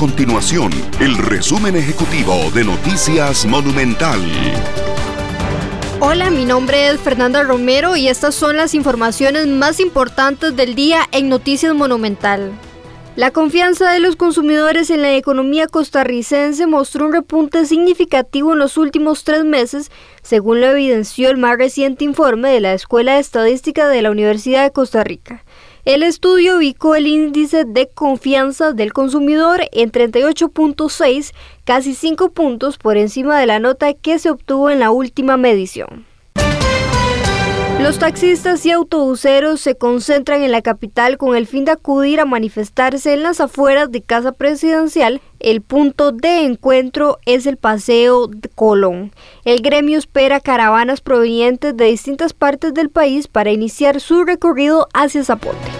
continuación el resumen ejecutivo de Noticias Monumental. Hola, mi nombre es Fernanda Romero y estas son las informaciones más importantes del día en Noticias Monumental. La confianza de los consumidores en la economía costarricense mostró un repunte significativo en los últimos tres meses, según lo evidenció el más reciente informe de la Escuela de Estadística de la Universidad de Costa Rica. El estudio ubicó el índice de confianza del consumidor en 38.6, casi 5 puntos por encima de la nota que se obtuvo en la última medición. Los taxistas y autobuseros se concentran en la capital con el fin de acudir a manifestarse en las afueras de Casa Presidencial. El punto de encuentro es el Paseo de Colón. El gremio espera caravanas provenientes de distintas partes del país para iniciar su recorrido hacia Zapote.